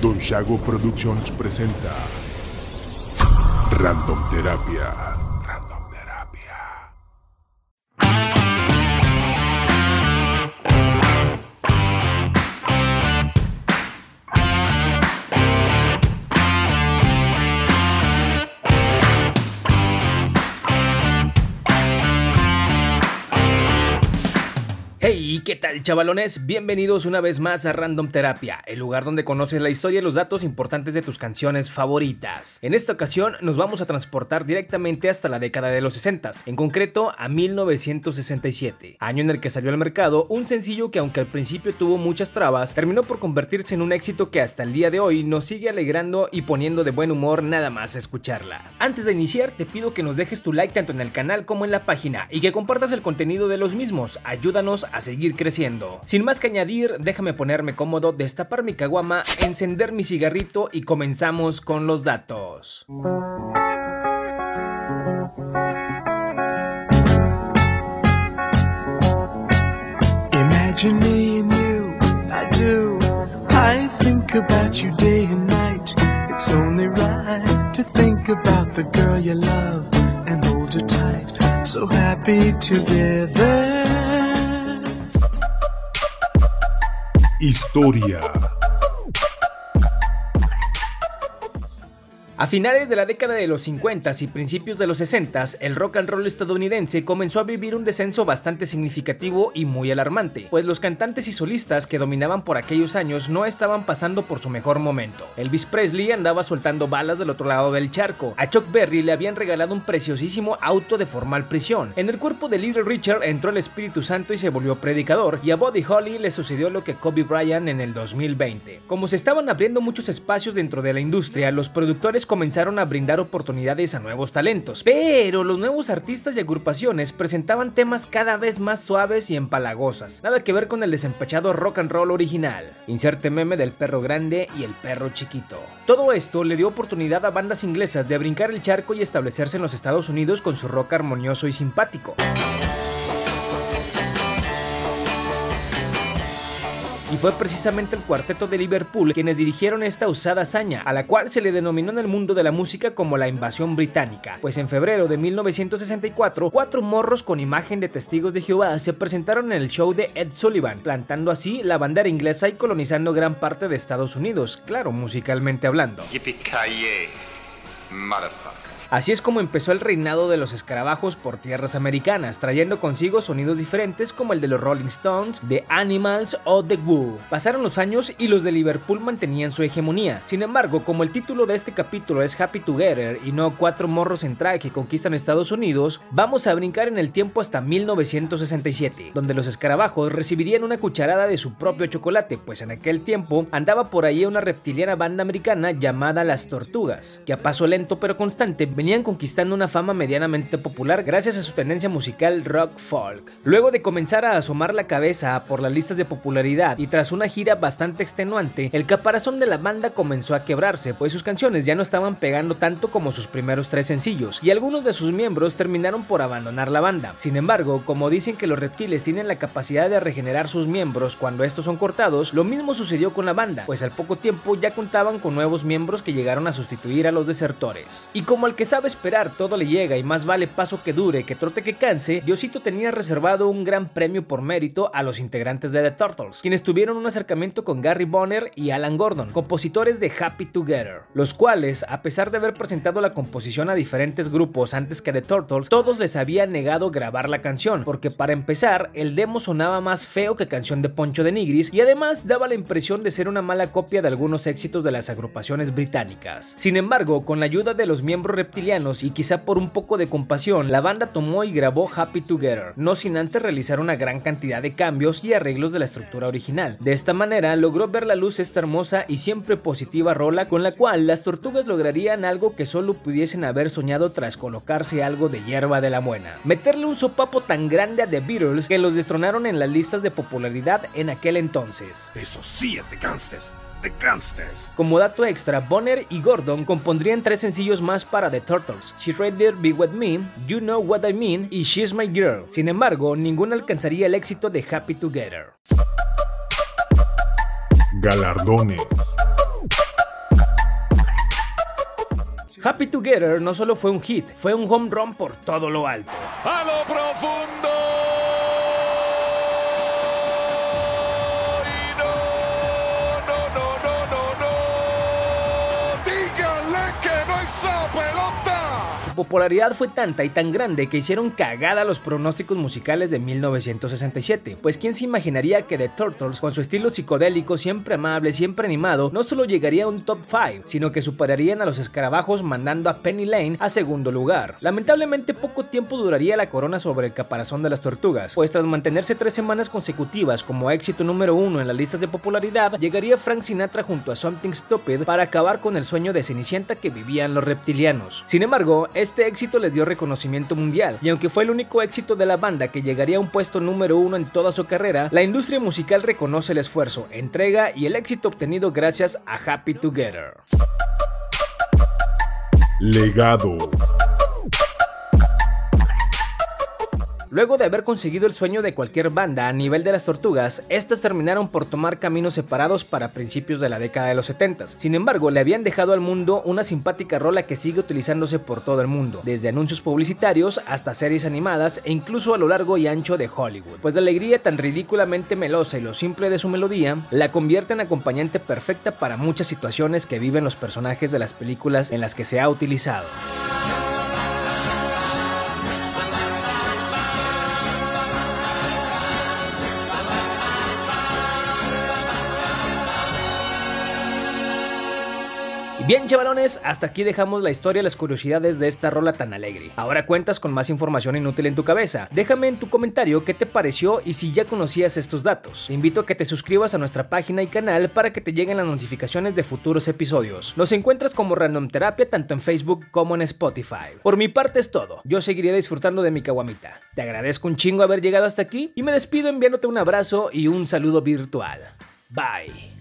Don Shago Productions presenta Random Terapia. ¿Qué tal chavalones? Bienvenidos una vez más a Random Terapia, el lugar donde conoces la historia y los datos importantes de tus canciones favoritas. En esta ocasión nos vamos a transportar directamente hasta la década de los 60, en concreto a 1967, año en el que salió al mercado un sencillo que aunque al principio tuvo muchas trabas, terminó por convertirse en un éxito que hasta el día de hoy nos sigue alegrando y poniendo de buen humor nada más escucharla. Antes de iniciar te pido que nos dejes tu like tanto en el canal como en la página y que compartas el contenido de los mismos, ayúdanos a seguir creciendo. Sin más que añadir, déjame ponerme cómodo, destapar mi caguama, encender mi cigarrito y comenzamos con los datos. Imagine you, I do. I think about you day and night. It's only right to think about the girl you love and hold her tight. So happy together. Historia. A finales de la década de los 50 y principios de los 60, el rock and roll estadounidense comenzó a vivir un descenso bastante significativo y muy alarmante, pues los cantantes y solistas que dominaban por aquellos años no estaban pasando por su mejor momento. Elvis Presley andaba soltando balas del otro lado del charco. A Chuck Berry le habían regalado un preciosísimo auto de formal prisión. En el cuerpo de Little Richard entró el Espíritu Santo y se volvió predicador, y a Buddy Holly le sucedió lo que Kobe Bryant en el 2020. Como se estaban abriendo muchos espacios dentro de la industria, los productores comenzaron a brindar oportunidades a nuevos talentos, pero los nuevos artistas y agrupaciones presentaban temas cada vez más suaves y empalagosas, nada que ver con el desempachado rock and roll original. Inserte meme del perro grande y el perro chiquito. Todo esto le dio oportunidad a bandas inglesas de brincar el charco y establecerse en los Estados Unidos con su rock armonioso y simpático. Y fue precisamente el cuarteto de Liverpool quienes dirigieron esta usada hazaña, a la cual se le denominó en el mundo de la música como la invasión británica, pues en febrero de 1964, cuatro morros con imagen de testigos de Jehová se presentaron en el show de Ed Sullivan, plantando así la bandera inglesa y colonizando gran parte de Estados Unidos, claro, musicalmente hablando. Así es como empezó el reinado de los escarabajos por tierras americanas, trayendo consigo sonidos diferentes como el de los Rolling Stones, The Animals o The Who. Pasaron los años y los de Liverpool mantenían su hegemonía. Sin embargo, como el título de este capítulo es Happy Together y no cuatro morros en traje que conquistan Estados Unidos, vamos a brincar en el tiempo hasta 1967, donde los escarabajos recibirían una cucharada de su propio chocolate, pues en aquel tiempo andaba por ahí una reptiliana banda americana llamada Las Tortugas, que a paso lento pero constante venían conquistando una fama medianamente popular gracias a su tendencia musical rock folk. Luego de comenzar a asomar la cabeza por las listas de popularidad y tras una gira bastante extenuante, el caparazón de la banda comenzó a quebrarse, pues sus canciones ya no estaban pegando tanto como sus primeros tres sencillos, y algunos de sus miembros terminaron por abandonar la banda. Sin embargo, como dicen que los reptiles tienen la capacidad de regenerar sus miembros cuando estos son cortados, lo mismo sucedió con la banda, pues al poco tiempo ya contaban con nuevos miembros que llegaron a sustituir a los desertores. Y como que sabe esperar todo le llega y más vale paso que dure que trote que canse, Diosito tenía reservado un gran premio por mérito a los integrantes de The Turtles, quienes tuvieron un acercamiento con Gary Bonner y Alan Gordon, compositores de Happy Together, los cuales, a pesar de haber presentado la composición a diferentes grupos antes que The Turtles, todos les habían negado grabar la canción, porque para empezar, el demo sonaba más feo que canción de Poncho de Nigris y además daba la impresión de ser una mala copia de algunos éxitos de las agrupaciones británicas. Sin embargo, con la ayuda de los miembros y quizá por un poco de compasión, la banda tomó y grabó Happy Together, no sin antes realizar una gran cantidad de cambios y arreglos de la estructura original. De esta manera logró ver la luz esta hermosa y siempre positiva rola con la cual las tortugas lograrían algo que solo pudiesen haber soñado tras colocarse algo de hierba de la buena. Meterle un sopapo tan grande a The Beatles que los destronaron en las listas de popularidad en aquel entonces. Eso sí es de gangsters. The Gangsters. Como dato extra, Bonner y Gordon compondrían tres sencillos más para The Turtles: She Rather Be With Me, You Know What I Mean y She's My Girl. Sin embargo, ninguno alcanzaría el éxito de Happy Together. Galardones. Happy Together no solo fue un hit, fue un home run por todo lo alto. A lo profundo Su popularidad fue tanta y tan grande que hicieron cagada los pronósticos musicales de 1967, pues quién se imaginaría que The Turtles, con su estilo psicodélico, siempre amable, siempre animado, no solo llegaría a un top 5, sino que superarían a los escarabajos mandando a Penny Lane a segundo lugar. Lamentablemente poco tiempo duraría la corona sobre el caparazón de las tortugas, pues tras mantenerse tres semanas consecutivas como éxito número uno en las listas de popularidad, llegaría Frank Sinatra junto a Something Stupid para acabar con el sueño de Cenicienta que vivían los reptilianos. Sin embargo, este éxito les dio reconocimiento mundial, y aunque fue el único éxito de la banda que llegaría a un puesto número uno en toda su carrera, la industria musical reconoce el esfuerzo, entrega y el éxito obtenido gracias a Happy Together. Legado. Luego de haber conseguido el sueño de cualquier banda a nivel de las tortugas, estas terminaron por tomar caminos separados para principios de la década de los 70. Sin embargo, le habían dejado al mundo una simpática rola que sigue utilizándose por todo el mundo, desde anuncios publicitarios hasta series animadas e incluso a lo largo y ancho de Hollywood. Pues la alegría tan ridículamente melosa y lo simple de su melodía la convierte en acompañante perfecta para muchas situaciones que viven los personajes de las películas en las que se ha utilizado. Bien, chavalones, hasta aquí dejamos la historia y las curiosidades de esta rola tan alegre. Ahora cuentas con más información inútil en tu cabeza. Déjame en tu comentario qué te pareció y si ya conocías estos datos. Te invito a que te suscribas a nuestra página y canal para que te lleguen las notificaciones de futuros episodios. Nos encuentras como Random Terapia tanto en Facebook como en Spotify. Por mi parte es todo. Yo seguiré disfrutando de mi caguamita. Te agradezco un chingo haber llegado hasta aquí y me despido enviándote un abrazo y un saludo virtual. Bye.